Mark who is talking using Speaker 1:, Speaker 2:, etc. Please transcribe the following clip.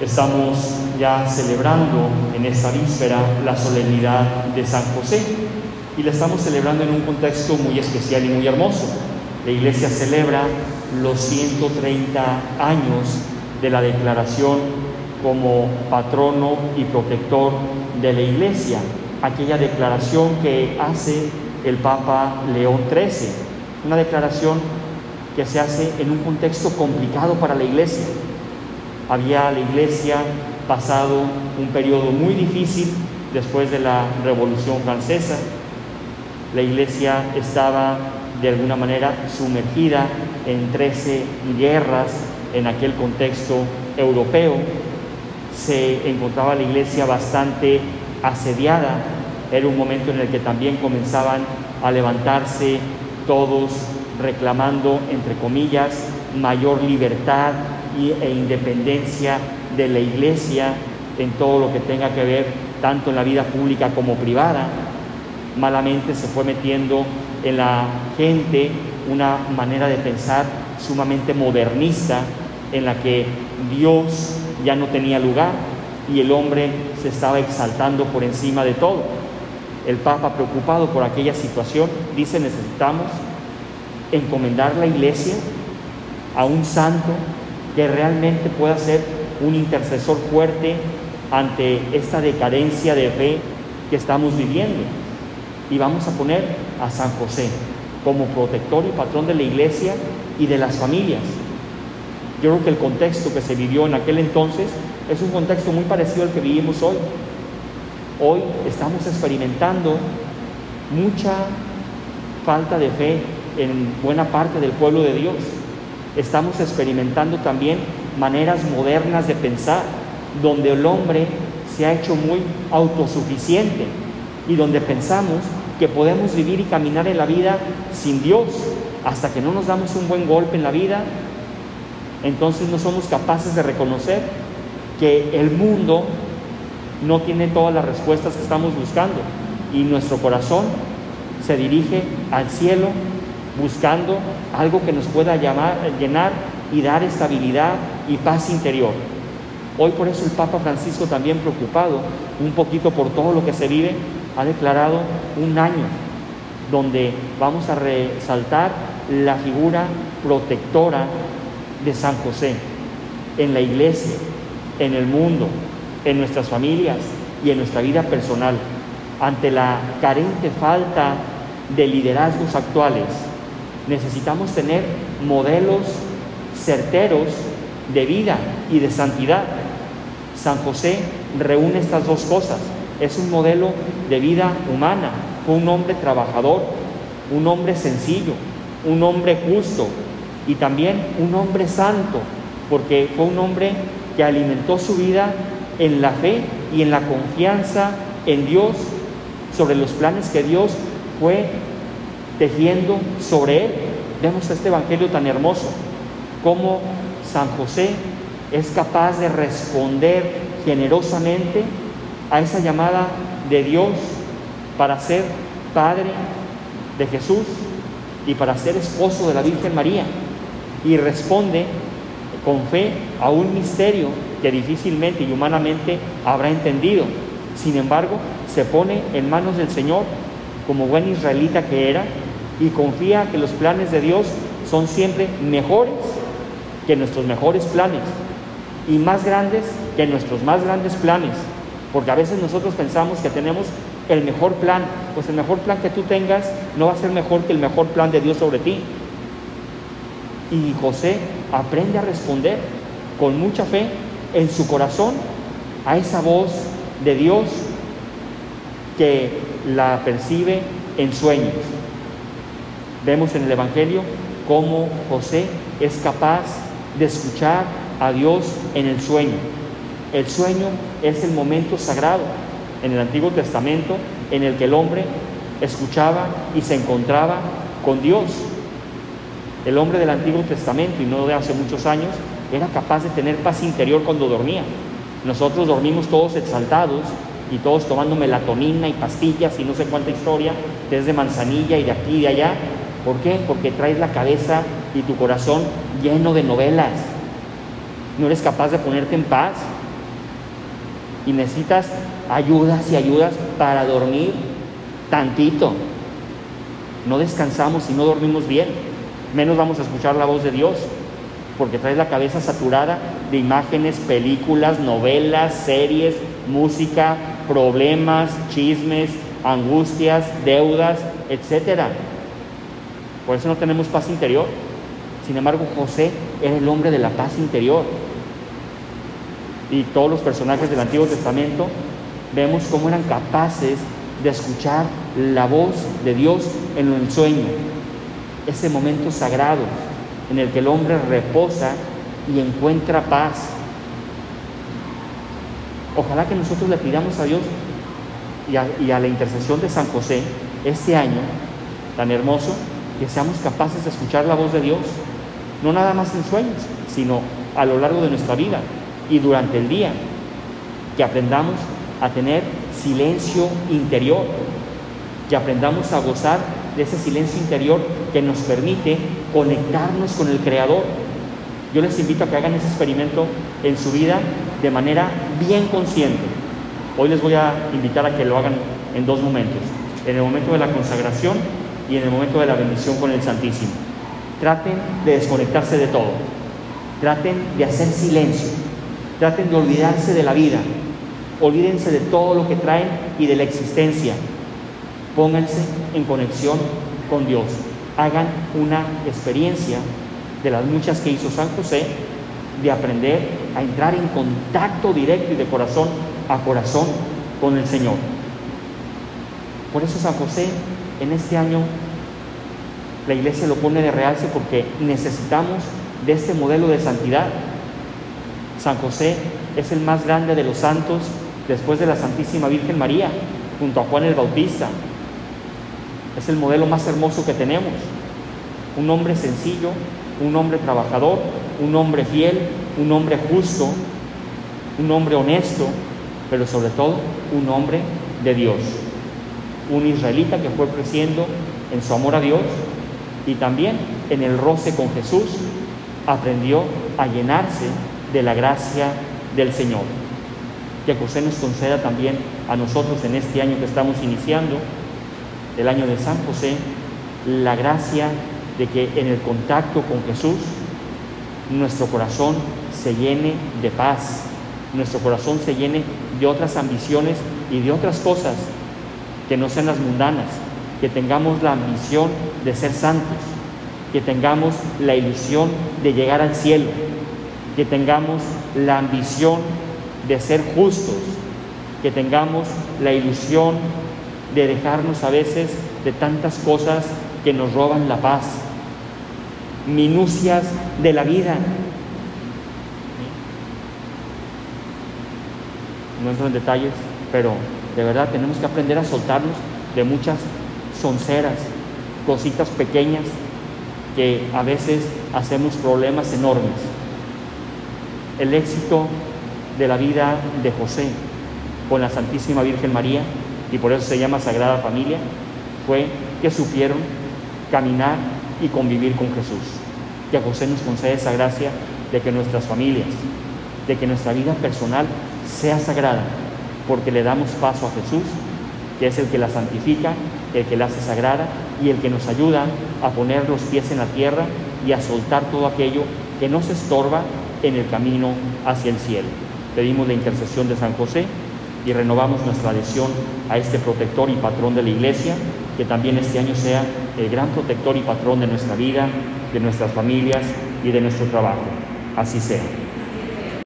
Speaker 1: Estamos ya celebrando en esta víspera la solemnidad de San José y la estamos celebrando en un contexto muy especial y muy hermoso. La iglesia celebra los 130 años de la declaración como patrono y protector de la iglesia, aquella declaración que hace el Papa León XIII, una declaración que se hace en un contexto complicado para la iglesia. Había la iglesia pasado un periodo muy difícil después de la Revolución Francesa. La iglesia estaba de alguna manera sumergida en 13 guerras en aquel contexto europeo. Se encontraba la iglesia bastante asediada. Era un momento en el que también comenzaban a levantarse todos reclamando, entre comillas, mayor libertad e independencia de la iglesia en todo lo que tenga que ver tanto en la vida pública como privada. Malamente se fue metiendo en la gente una manera de pensar sumamente modernista en la que Dios ya no tenía lugar y el hombre se estaba exaltando por encima de todo. El Papa, preocupado por aquella situación, dice necesitamos encomendar la iglesia a un santo que realmente pueda ser un intercesor fuerte ante esta decadencia de fe que estamos viviendo. Y vamos a poner a San José como protector y patrón de la iglesia y de las familias. Yo creo que el contexto que se vivió en aquel entonces es un contexto muy parecido al que vivimos hoy. Hoy estamos experimentando mucha falta de fe en buena parte del pueblo de Dios. Estamos experimentando también maneras modernas de pensar, donde el hombre se ha hecho muy autosuficiente y donde pensamos que podemos vivir y caminar en la vida sin Dios. Hasta que no nos damos un buen golpe en la vida, entonces no somos capaces de reconocer que el mundo no tiene todas las respuestas que estamos buscando y nuestro corazón se dirige al cielo buscando algo que nos pueda llenar y dar estabilidad y paz interior. Hoy por eso el Papa Francisco también preocupado un poquito por todo lo que se vive, ha declarado un año donde vamos a resaltar la figura protectora de San José en la iglesia, en el mundo, en nuestras familias y en nuestra vida personal, ante la carente falta de liderazgos actuales necesitamos tener modelos certeros de vida y de santidad. San José reúne estas dos cosas. Es un modelo de vida humana. Fue un hombre trabajador, un hombre sencillo, un hombre justo y también un hombre santo, porque fue un hombre que alimentó su vida en la fe y en la confianza en Dios sobre los planes que Dios fue tejiendo sobre él. Vemos este evangelio tan hermoso, cómo San José es capaz de responder generosamente a esa llamada de Dios para ser padre de Jesús y para ser esposo de la Virgen María. Y responde con fe a un misterio que difícilmente y humanamente habrá entendido. Sin embargo, se pone en manos del Señor como buen israelita que era y confía que los planes de Dios son siempre mejores que nuestros mejores planes y más grandes que nuestros más grandes planes. Porque a veces nosotros pensamos que tenemos el mejor plan, pues el mejor plan que tú tengas no va a ser mejor que el mejor plan de Dios sobre ti. Y José aprende a responder con mucha fe en su corazón a esa voz de Dios que la percibe en sueños. Vemos en el Evangelio cómo José es capaz de escuchar a Dios en el sueño. El sueño es el momento sagrado en el Antiguo Testamento en el que el hombre escuchaba y se encontraba con Dios. El hombre del Antiguo Testamento, y no de hace muchos años, era capaz de tener paz interior cuando dormía. Nosotros dormimos todos exaltados y todos tomando melatonina y pastillas y no sé cuánta historia, desde manzanilla y de aquí y de allá, ¿Por qué? Porque traes la cabeza y tu corazón lleno de novelas. No eres capaz de ponerte en paz. y necesitas ayudas y ayudas para dormir tantito. No descansamos y no dormimos bien, menos vamos a escuchar la voz de Dios, porque traes la cabeza saturada de imágenes, películas, novelas, series, música, problemas, chismes, angustias, deudas, etcétera. Por eso no tenemos paz interior. Sin embargo, José era el hombre de la paz interior. Y todos los personajes del Antiguo Testamento vemos cómo eran capaces de escuchar la voz de Dios en el sueño. Ese momento sagrado en el que el hombre reposa y encuentra paz. Ojalá que nosotros le pidamos a Dios y a, y a la intercesión de San José este año tan hermoso que seamos capaces de escuchar la voz de Dios, no nada más en sueños, sino a lo largo de nuestra vida y durante el día, que aprendamos a tener silencio interior, que aprendamos a gozar de ese silencio interior que nos permite conectarnos con el Creador. Yo les invito a que hagan ese experimento en su vida de manera bien consciente. Hoy les voy a invitar a que lo hagan en dos momentos, en el momento de la consagración y en el momento de la bendición con el Santísimo. Traten de desconectarse de todo. Traten de hacer silencio. Traten de olvidarse de la vida. Olvídense de todo lo que traen y de la existencia. Pónganse en conexión con Dios. Hagan una experiencia de las muchas que hizo San José de aprender a entrar en contacto directo y de corazón a corazón con el Señor. Por eso San José en este año la iglesia lo pone de realce porque necesitamos de este modelo de santidad. San José es el más grande de los santos después de la Santísima Virgen María, junto a Juan el Bautista. Es el modelo más hermoso que tenemos. Un hombre sencillo, un hombre trabajador, un hombre fiel, un hombre justo, un hombre honesto, pero sobre todo un hombre de Dios un israelita que fue creciendo en su amor a Dios y también en el roce con Jesús aprendió a llenarse de la gracia del Señor. Que José nos conceda también a nosotros en este año que estamos iniciando, el año de San José, la gracia de que en el contacto con Jesús nuestro corazón se llene de paz, nuestro corazón se llene de otras ambiciones y de otras cosas que no sean las mundanas, que tengamos la ambición de ser santos, que tengamos la ilusión de llegar al cielo, que tengamos la ambición de ser justos, que tengamos la ilusión de dejarnos a veces de tantas cosas que nos roban la paz, minucias de la vida. No entro en detalles, pero de verdad tenemos que aprender a soltarnos de muchas sonceras, cositas pequeñas que a veces hacemos problemas enormes. El éxito de la vida de José con la Santísima Virgen María, y por eso se llama Sagrada Familia, fue que supieron caminar y convivir con Jesús. Que a José nos concede esa gracia de que nuestras familias, de que nuestra vida personal sea sagrada, porque le damos paso a Jesús, que es el que la santifica, el que la hace sagrada y el que nos ayuda a poner los pies en la tierra y a soltar todo aquello que nos estorba en el camino hacia el cielo. Pedimos la intercesión de San José y renovamos nuestra adhesión a este protector y patrón de la Iglesia, que también este año sea el gran protector y patrón de nuestra vida, de nuestras familias y de nuestro trabajo. Así sea.